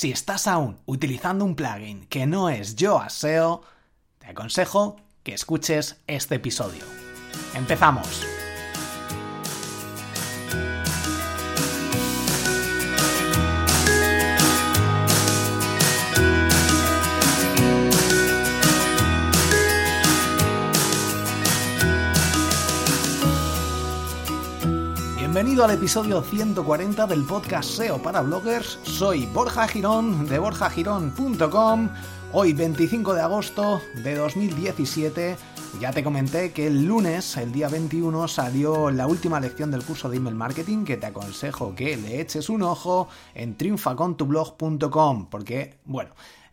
Si estás aún utilizando un plugin que no es Yoast SEO, te aconsejo que escuches este episodio. ¡Empezamos! Bienvenido al episodio 140 del podcast SEO para bloggers. Soy Borja Girón de borjagirón.com. Hoy 25 de agosto de 2017 ya te comenté que el lunes, el día 21, salió la última lección del curso de email marketing que te aconsejo que le eches un ojo en triunfacontublog.com porque, bueno,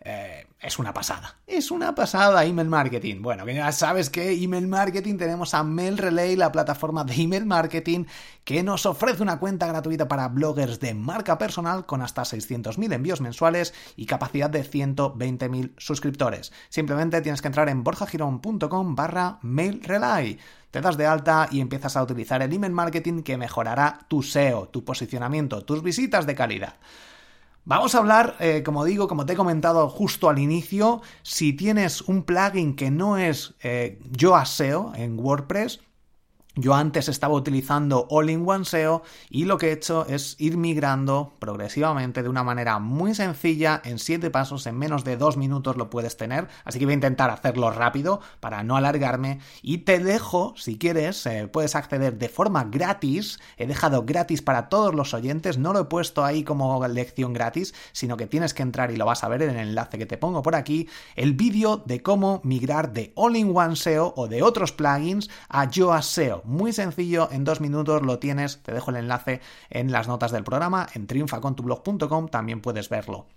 eh, es una pasada. Es una pasada email marketing. Bueno, que ya sabes que email marketing tenemos a Mail Relay, la plataforma de email marketing que nos ofrece una cuenta gratuita para bloggers de marca personal con hasta 600.000 envíos mensuales y capacidad de 120.000 suscriptores. Simplemente tienes que entrar en borjagirón.com barra Mail Relay te das de alta y empiezas a utilizar el email marketing que mejorará tu SEO, tu posicionamiento, tus visitas de calidad. Vamos a hablar, eh, como digo, como te he comentado justo al inicio, si tienes un plugin que no es eh, Yoast SEO en WordPress, yo antes estaba utilizando All-in-One SEO y lo que he hecho es ir migrando progresivamente de una manera muy sencilla, en 7 pasos, en menos de 2 minutos lo puedes tener, así que voy a intentar hacerlo rápido para no alargarme. Y te dejo, si quieres, eh, puedes acceder de forma gratis, he dejado gratis para todos los oyentes, no lo he puesto ahí como lección gratis, sino que tienes que entrar y lo vas a ver en el enlace que te pongo por aquí, el vídeo de cómo migrar de All-in-One SEO o de otros plugins a Yoast SEO muy sencillo, en dos minutos lo tienes, te dejo el enlace en las notas del programa, en triunfacontublog.com también puedes verlo.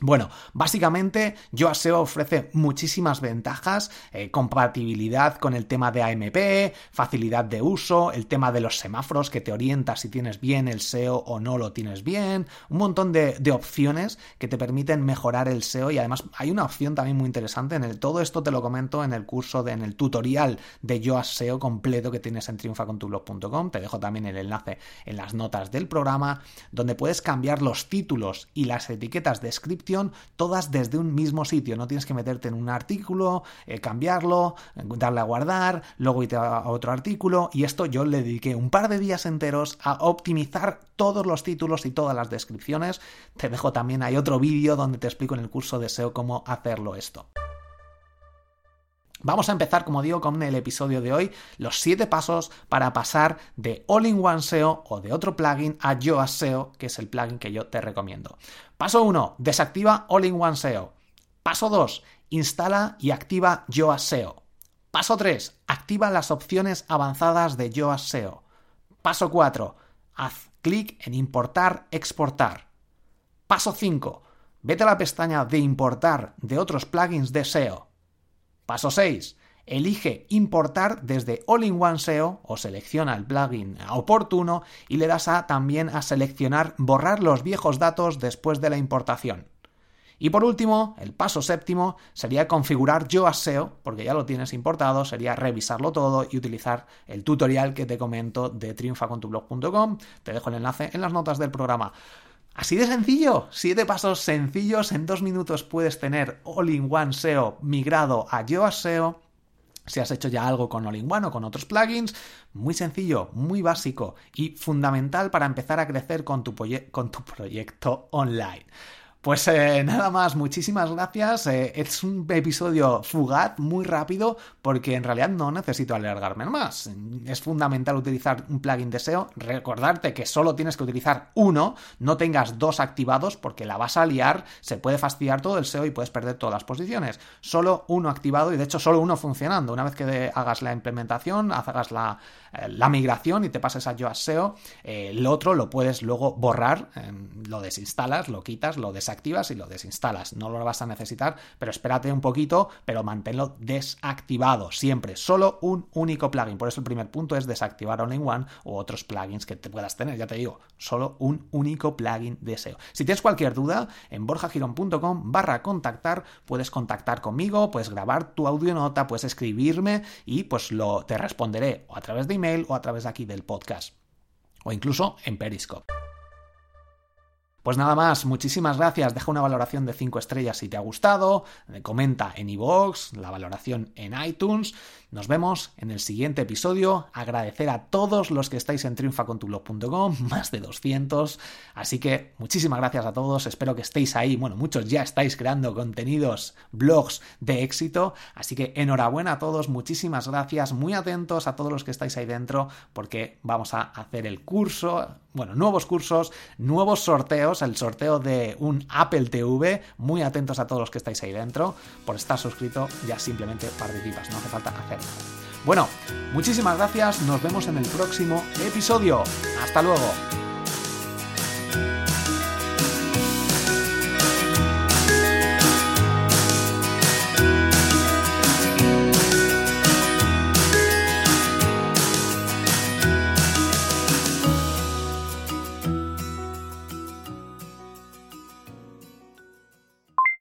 Bueno, básicamente Yoast SEO ofrece muchísimas ventajas, eh, compatibilidad con el tema de AMP, facilidad de uso, el tema de los semáforos que te orienta si tienes bien el SEO o no lo tienes bien, un montón de, opciones que te permiten mejorar el SEO y además hay una opción también muy interesante en el todo esto te lo comento en el curso de, en el tutorial de Yoast SEO completo que tienes en triunfacontublog.com, te dejo también el enlace en las notas del programa donde puedes cambiar los títulos y las etiquetas de script todas desde un mismo sitio. No tienes que meterte en un artículo, eh, cambiarlo, darle a guardar, luego irte a otro artículo. Y esto yo le dediqué un par de días enteros a optimizar todos los títulos y todas las descripciones. Te dejo también hay otro vídeo donde te explico en el curso de SEO cómo hacerlo esto. Vamos a empezar, como digo, con el episodio de hoy, los 7 pasos para pasar de All-in-One SEO o de otro plugin a Yoast SEO, que es el plugin que yo te recomiendo. Paso 1, desactiva All-in-One SEO. Paso 2, instala y activa Yoast SEO. Paso 3, activa las opciones avanzadas de Yoast SEO. Paso 4, haz clic en importar, exportar. Paso 5, vete a la pestaña de importar de otros plugins de SEO. Paso 6. Elige importar desde All-in-One SEO o selecciona el plugin oportuno y le das a también a seleccionar borrar los viejos datos después de la importación. Y por último, el paso séptimo sería configurar Yoast SEO, porque ya lo tienes importado, sería revisarlo todo y utilizar el tutorial que te comento de triunfacontublog.com. Te dejo el enlace en las notas del programa. Así de sencillo, siete pasos sencillos, en dos minutos puedes tener All-in-One SEO migrado a Yoast SEO. Si has hecho ya algo con All-in-One o con otros plugins, muy sencillo, muy básico y fundamental para empezar a crecer con tu, con tu proyecto online. Pues eh, nada más, muchísimas gracias. Eh, es un episodio fugaz, muy rápido, porque en realidad no necesito alargarme más. Es fundamental utilizar un plugin de SEO. Recordarte que solo tienes que utilizar uno, no tengas dos activados, porque la vas a liar, se puede fastidiar todo el SEO y puedes perder todas las posiciones. Solo uno activado y de hecho solo uno funcionando. Una vez que hagas la implementación, hagas la, eh, la migración y te pases a Yoast SEO, el otro lo puedes luego borrar, lo desinstalas, lo quitas, lo desactivas activas y lo desinstalas. No lo vas a necesitar, pero espérate un poquito, pero manténlo desactivado siempre. Solo un único plugin. Por eso el primer punto es desactivar All-in-One o otros plugins que te puedas tener. Ya te digo, solo un único plugin de SEO. Si tienes cualquier duda, en borjagirón.com barra contactar puedes contactar conmigo, puedes grabar tu audio nota, puedes escribirme y pues lo te responderé o a través de email o a través de aquí del podcast o incluso en Periscope. Pues nada más, muchísimas gracias. Deja una valoración de 5 estrellas si te ha gustado. Comenta en iVoox, la valoración en iTunes. Nos vemos en el siguiente episodio. Agradecer a todos los que estáis en triunfacontublog.com, más de 200. Así que muchísimas gracias a todos. Espero que estéis ahí. Bueno, muchos ya estáis creando contenidos, blogs de éxito. Así que enhorabuena a todos. Muchísimas gracias. Muy atentos a todos los que estáis ahí dentro porque vamos a hacer el curso. Bueno, nuevos cursos, nuevos sorteos, el sorteo de un Apple TV. Muy atentos a todos los que estáis ahí dentro. Por estar suscrito ya simplemente participas, no hace falta hacer bueno, muchísimas gracias, nos vemos en el próximo episodio. Hasta luego.